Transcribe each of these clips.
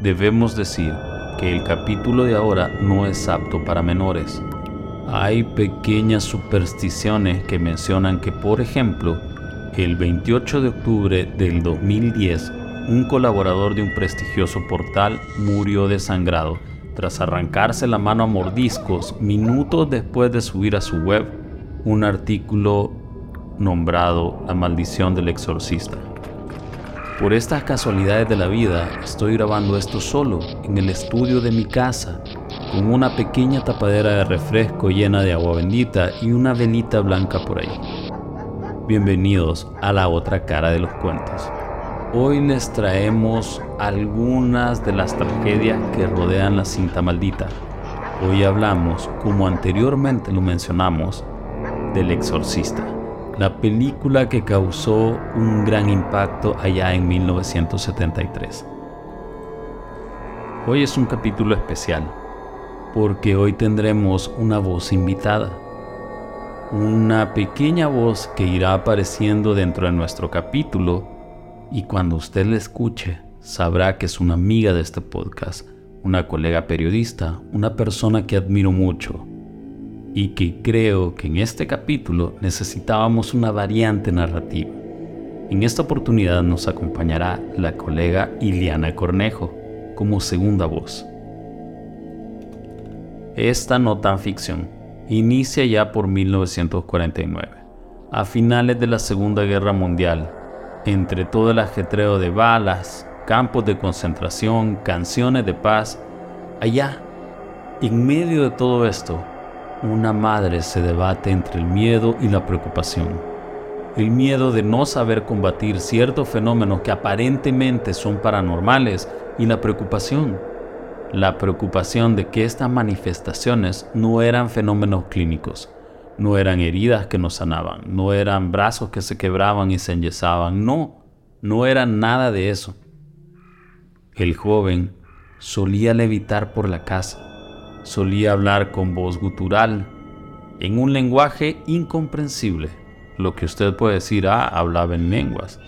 debemos decir que el capítulo de ahora no es apto para menores. Hay pequeñas supersticiones que mencionan que, por ejemplo, el 28 de octubre del 2010, un colaborador de un prestigioso portal murió desangrado tras arrancarse la mano a mordiscos minutos después de subir a su web un artículo nombrado La maldición del exorcista. Por estas casualidades de la vida, estoy grabando esto solo, en el estudio de mi casa, con una pequeña tapadera de refresco llena de agua bendita y una velita blanca por ahí. Bienvenidos a la otra cara de los cuentos. Hoy les traemos algunas de las tragedias que rodean la cinta maldita. Hoy hablamos, como anteriormente lo mencionamos, del exorcista la película que causó un gran impacto allá en 1973. Hoy es un capítulo especial porque hoy tendremos una voz invitada, una pequeña voz que irá apareciendo dentro de nuestro capítulo y cuando usted la escuche sabrá que es una amiga de este podcast, una colega periodista, una persona que admiro mucho y que creo que en este capítulo necesitábamos una variante narrativa. En esta oportunidad nos acompañará la colega Iliana Cornejo como segunda voz. Esta no tan ficción inicia ya por 1949, a finales de la Segunda Guerra Mundial, entre todo el ajetreo de balas, campos de concentración, canciones de paz, allá, en medio de todo esto, una madre se debate entre el miedo y la preocupación. El miedo de no saber combatir ciertos fenómenos que aparentemente son paranormales y la preocupación. La preocupación de que estas manifestaciones no eran fenómenos clínicos, no eran heridas que no sanaban, no eran brazos que se quebraban y se enyesaban, no, no era nada de eso. El joven solía levitar por la casa, Solía hablar con voz gutural, en un lenguaje incomprensible. Lo que usted puede decir, ah, hablaba en lenguas.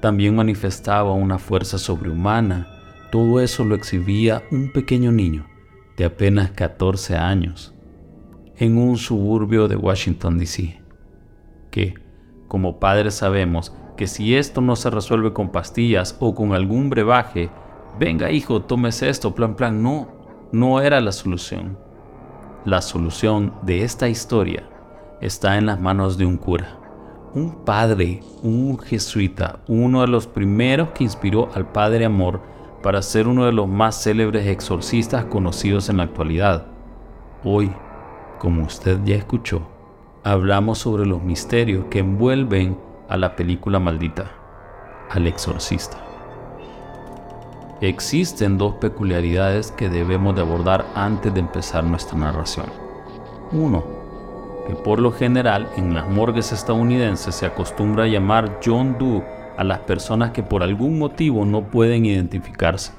También manifestaba una fuerza sobrehumana. Todo eso lo exhibía un pequeño niño de apenas 14 años en un suburbio de Washington, D.C. Que, como padres sabemos que si esto no se resuelve con pastillas o con algún brebaje, venga hijo, tómese esto, plan plan, no no era la solución. La solución de esta historia está en las manos de un cura, un padre, un jesuita, uno de los primeros que inspiró al Padre Amor para ser uno de los más célebres exorcistas conocidos en la actualidad. Hoy, como usted ya escuchó, hablamos sobre los misterios que envuelven a la película maldita, al exorcista. Existen dos peculiaridades que debemos de abordar antes de empezar nuestra narración. Uno, que por lo general en las morgues estadounidenses se acostumbra a llamar John Doe a las personas que por algún motivo no pueden identificarse.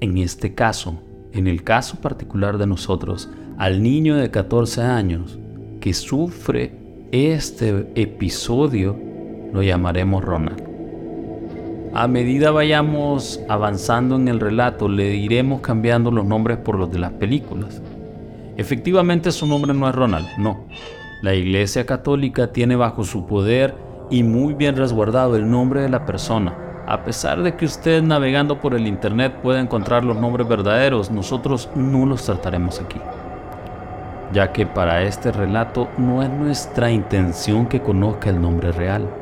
En este caso, en el caso particular de nosotros, al niño de 14 años que sufre este episodio, lo llamaremos Ronald. A medida vayamos avanzando en el relato, le iremos cambiando los nombres por los de las películas. Efectivamente su nombre no es Ronald, no. La Iglesia Católica tiene bajo su poder y muy bien resguardado el nombre de la persona. A pesar de que usted navegando por el Internet pueda encontrar los nombres verdaderos, nosotros no los trataremos aquí. Ya que para este relato no es nuestra intención que conozca el nombre real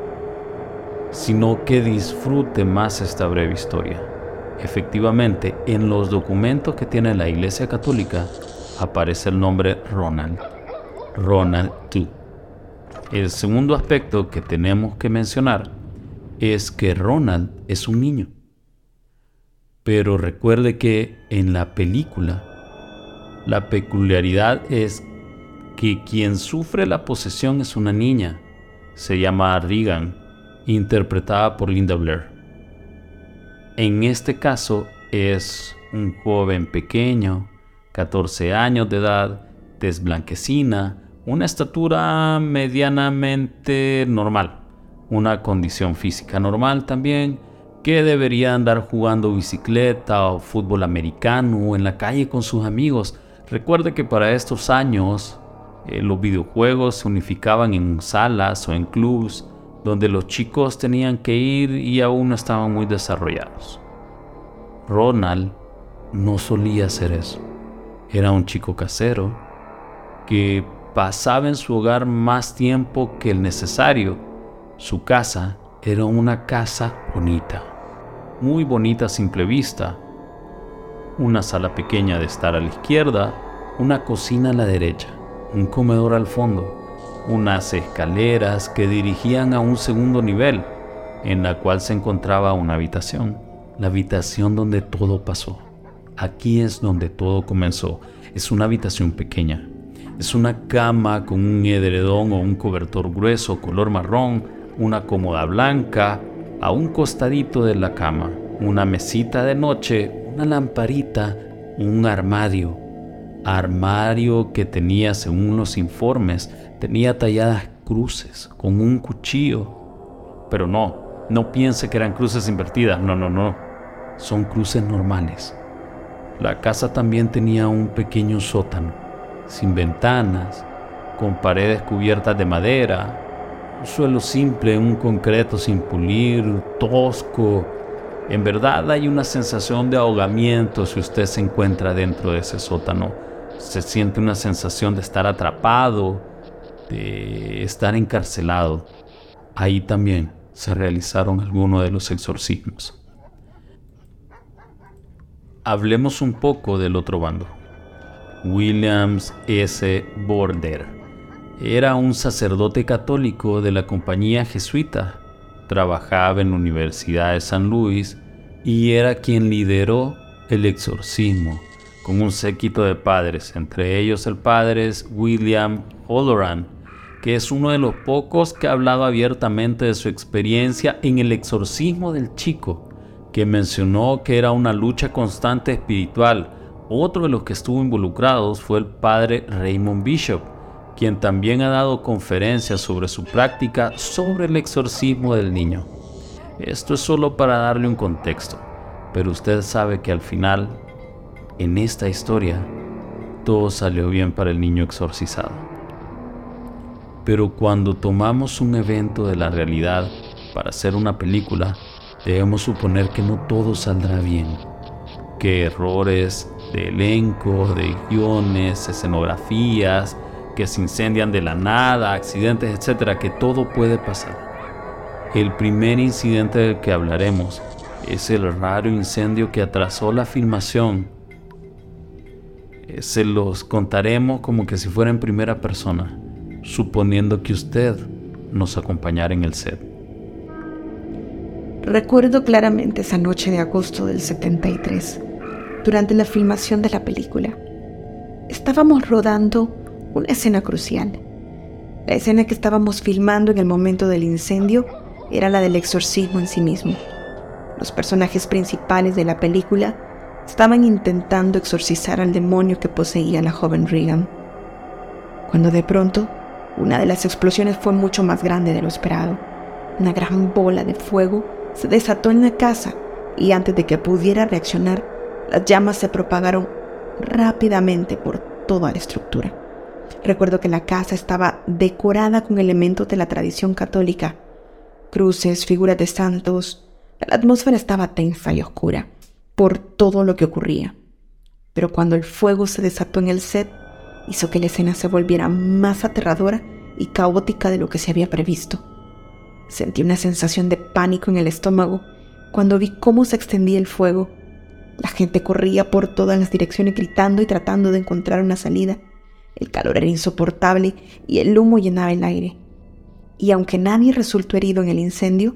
sino que disfrute más esta breve historia. Efectivamente, en los documentos que tiene la Iglesia Católica aparece el nombre Ronald. Ronald II. El segundo aspecto que tenemos que mencionar es que Ronald es un niño. Pero recuerde que en la película la peculiaridad es que quien sufre la posesión es una niña. Se llama Regan interpretada por Linda Blair. En este caso es un joven pequeño, 14 años de edad, desblanquecina, una estatura medianamente normal, una condición física normal también, que debería andar jugando bicicleta o fútbol americano o en la calle con sus amigos. Recuerde que para estos años eh, los videojuegos se unificaban en salas o en clubs donde los chicos tenían que ir y aún no estaban muy desarrollados. Ronald no solía hacer eso. Era un chico casero que pasaba en su hogar más tiempo que el necesario. Su casa era una casa bonita, muy bonita a simple vista. Una sala pequeña de estar a la izquierda, una cocina a la derecha, un comedor al fondo, unas escaleras que dirigían a un segundo nivel, en la cual se encontraba una habitación, la habitación donde todo pasó. Aquí es donde todo comenzó. Es una habitación pequeña. Es una cama con un edredón o un cobertor grueso color marrón, una cómoda blanca, a un costadito de la cama, una mesita de noche, una lamparita, un armario. Armario que tenía, según los informes, tenía talladas cruces con un cuchillo. Pero no, no piense que eran cruces invertidas, no, no, no. Son cruces normales. La casa también tenía un pequeño sótano, sin ventanas, con paredes cubiertas de madera, un suelo simple, un concreto sin pulir, tosco. En verdad hay una sensación de ahogamiento si usted se encuentra dentro de ese sótano. Se siente una sensación de estar atrapado, de estar encarcelado. Ahí también se realizaron algunos de los exorcismos. Hablemos un poco del otro bando. Williams S. Border era un sacerdote católico de la compañía jesuita. Trabajaba en la Universidad de San Luis y era quien lideró el exorcismo con un séquito de padres, entre ellos el padre William Holloran, que es uno de los pocos que ha hablado abiertamente de su experiencia en el exorcismo del chico, que mencionó que era una lucha constante espiritual. Otro de los que estuvo involucrados fue el padre Raymond Bishop, quien también ha dado conferencias sobre su práctica sobre el exorcismo del niño. Esto es solo para darle un contexto, pero usted sabe que al final, en esta historia, todo salió bien para el niño exorcizado. Pero cuando tomamos un evento de la realidad para hacer una película, debemos suponer que no todo saldrá bien, que errores de elenco, de guiones, escenografías, que se incendian de la nada, accidentes, etcétera, que todo puede pasar. El primer incidente del que hablaremos es el raro incendio que atrasó la filmación. Eh, se los contaremos como que si fuera en primera persona, suponiendo que usted nos acompañara en el set. Recuerdo claramente esa noche de agosto del 73, durante la filmación de la película. Estábamos rodando una escena crucial. La escena que estábamos filmando en el momento del incendio era la del exorcismo en sí mismo. Los personajes principales de la película estaban intentando exorcizar al demonio que poseía la joven Regan. Cuando de pronto, una de las explosiones fue mucho más grande de lo esperado. Una gran bola de fuego se desató en la casa y antes de que pudiera reaccionar, las llamas se propagaron rápidamente por toda la estructura. Recuerdo que la casa estaba decorada con elementos de la tradición católica, cruces, figuras de santos. La atmósfera estaba tensa y oscura por todo lo que ocurría. Pero cuando el fuego se desató en el set, hizo que la escena se volviera más aterradora y caótica de lo que se había previsto. Sentí una sensación de pánico en el estómago cuando vi cómo se extendía el fuego. La gente corría por todas las direcciones gritando y tratando de encontrar una salida. El calor era insoportable y el humo llenaba el aire. Y aunque nadie resultó herido en el incendio,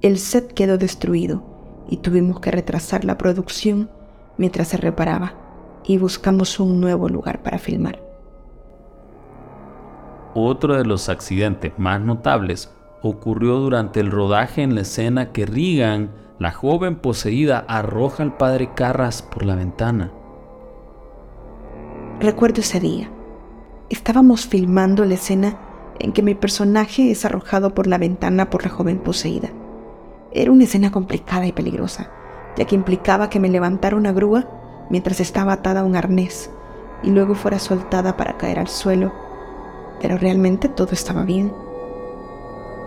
el set quedó destruido y tuvimos que retrasar la producción mientras se reparaba y buscamos un nuevo lugar para filmar. Otro de los accidentes más notables ocurrió durante el rodaje en la escena que Regan, la joven poseída, arroja al padre Carras por la ventana. Recuerdo ese día. Estábamos filmando la escena en que mi personaje es arrojado por la ventana por la joven poseída. Era una escena complicada y peligrosa, ya que implicaba que me levantara una grúa mientras estaba atada a un arnés y luego fuera soltada para caer al suelo, pero realmente todo estaba bien.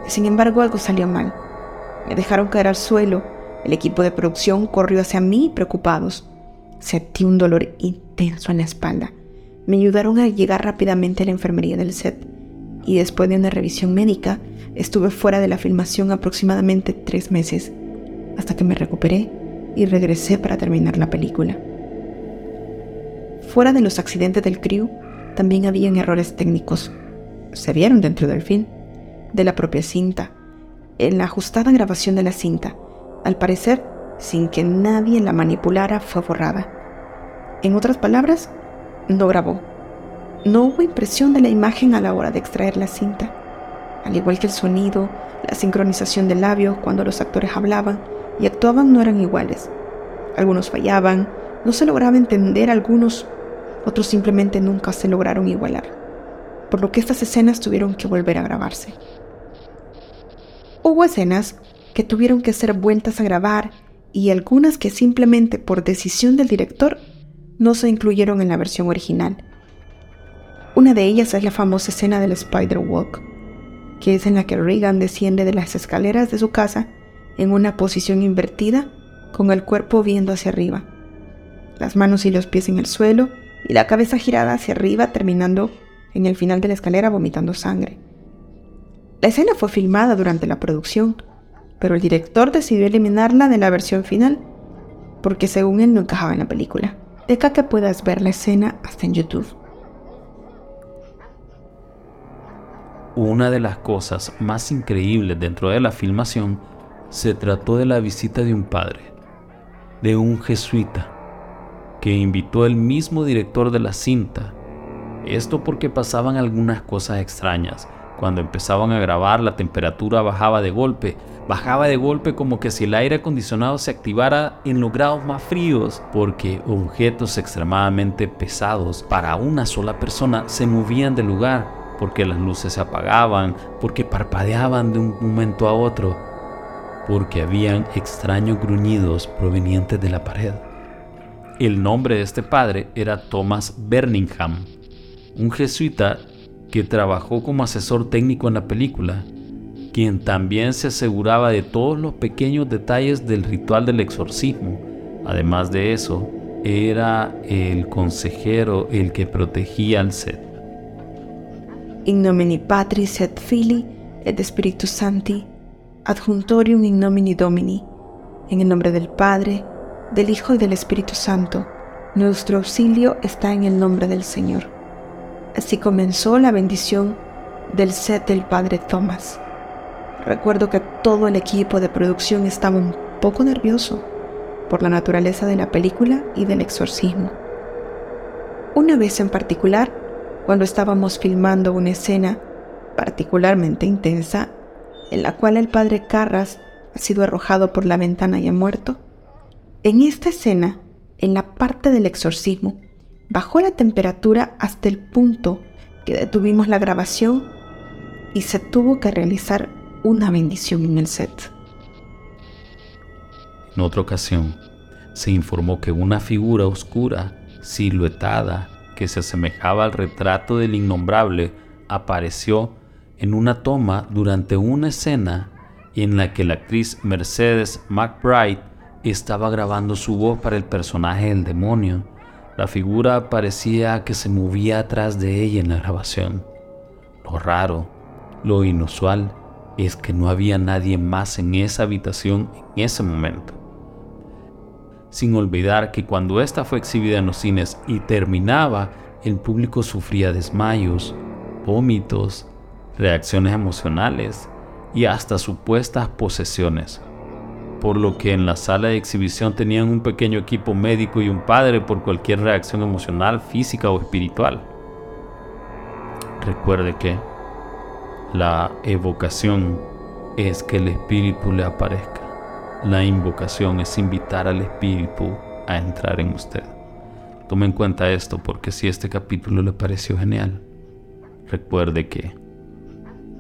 Sin embargo, algo salió mal. Me dejaron caer al suelo, el equipo de producción corrió hacia mí preocupados. Sentí un dolor intenso en la espalda. Me ayudaron a llegar rápidamente a la enfermería del set y después de una revisión médica estuve fuera de la filmación aproximadamente tres meses, hasta que me recuperé y regresé para terminar la película. Fuera de los accidentes del crew, también habían errores técnicos. Se vieron dentro del film, de la propia cinta, en la ajustada grabación de la cinta. Al parecer, sin que nadie la manipulara, fue borrada. En otras palabras, no grabó. No hubo impresión de la imagen a la hora de extraer la cinta. Al igual que el sonido, la sincronización de labios cuando los actores hablaban y actuaban no eran iguales. Algunos fallaban, no se lograba entender algunos, otros simplemente nunca se lograron igualar, por lo que estas escenas tuvieron que volver a grabarse. Hubo escenas que tuvieron que ser vueltas a grabar y algunas que simplemente por decisión del director no se incluyeron en la versión original. Una de ellas es la famosa escena del Spider Walk, que es en la que Regan desciende de las escaleras de su casa en una posición invertida con el cuerpo viendo hacia arriba, las manos y los pies en el suelo y la cabeza girada hacia arriba terminando en el final de la escalera vomitando sangre. La escena fue filmada durante la producción, pero el director decidió eliminarla de la versión final porque según él no encajaba en la película. Deja que puedas ver la escena hasta en YouTube. Una de las cosas más increíbles dentro de la filmación se trató de la visita de un padre, de un jesuita, que invitó el mismo director de la cinta. Esto porque pasaban algunas cosas extrañas. Cuando empezaban a grabar la temperatura bajaba de golpe, bajaba de golpe como que si el aire acondicionado se activara en los grados más fríos, porque objetos extremadamente pesados para una sola persona se movían del lugar, porque las luces se apagaban, porque parpadeaban de un momento a otro, porque habían extraños gruñidos provenientes de la pared. El nombre de este padre era Thomas Berningham, un jesuita que trabajó como asesor técnico en la película quien también se aseguraba de todos los pequeños detalles del ritual del exorcismo. Además de eso, era el consejero el que protegía al set. In nomine Patris et Filii et Spiritus Sancti, adjuntorium in nomine Domini, en el nombre del Padre, del Hijo y del Espíritu Santo, nuestro auxilio está en el nombre del Señor. Así comenzó la bendición del set del Padre Thomas. Recuerdo que todo el equipo de producción estaba un poco nervioso por la naturaleza de la película y del exorcismo. Una vez en particular, cuando estábamos filmando una escena particularmente intensa, en la cual el padre Carras ha sido arrojado por la ventana y ha muerto, en esta escena, en la parte del exorcismo, bajó la temperatura hasta el punto que detuvimos la grabación y se tuvo que realizar una bendición en el set. En otra ocasión, se informó que una figura oscura, siluetada, que se asemejaba al retrato del innombrable, apareció en una toma durante una escena en la que la actriz Mercedes McBride estaba grabando su voz para el personaje del demonio. La figura parecía que se movía atrás de ella en la grabación. Lo raro, lo inusual, es que no había nadie más en esa habitación en ese momento. Sin olvidar que cuando esta fue exhibida en los cines y terminaba, el público sufría desmayos, vómitos, reacciones emocionales y hasta supuestas posesiones. Por lo que en la sala de exhibición tenían un pequeño equipo médico y un padre por cualquier reacción emocional, física o espiritual. Recuerde que la evocación es que el Espíritu le aparezca. La invocación es invitar al Espíritu a entrar en usted. Tome en cuenta esto porque si este capítulo le pareció genial, recuerde que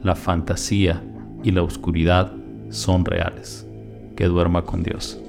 la fantasía y la oscuridad son reales. Que duerma con Dios.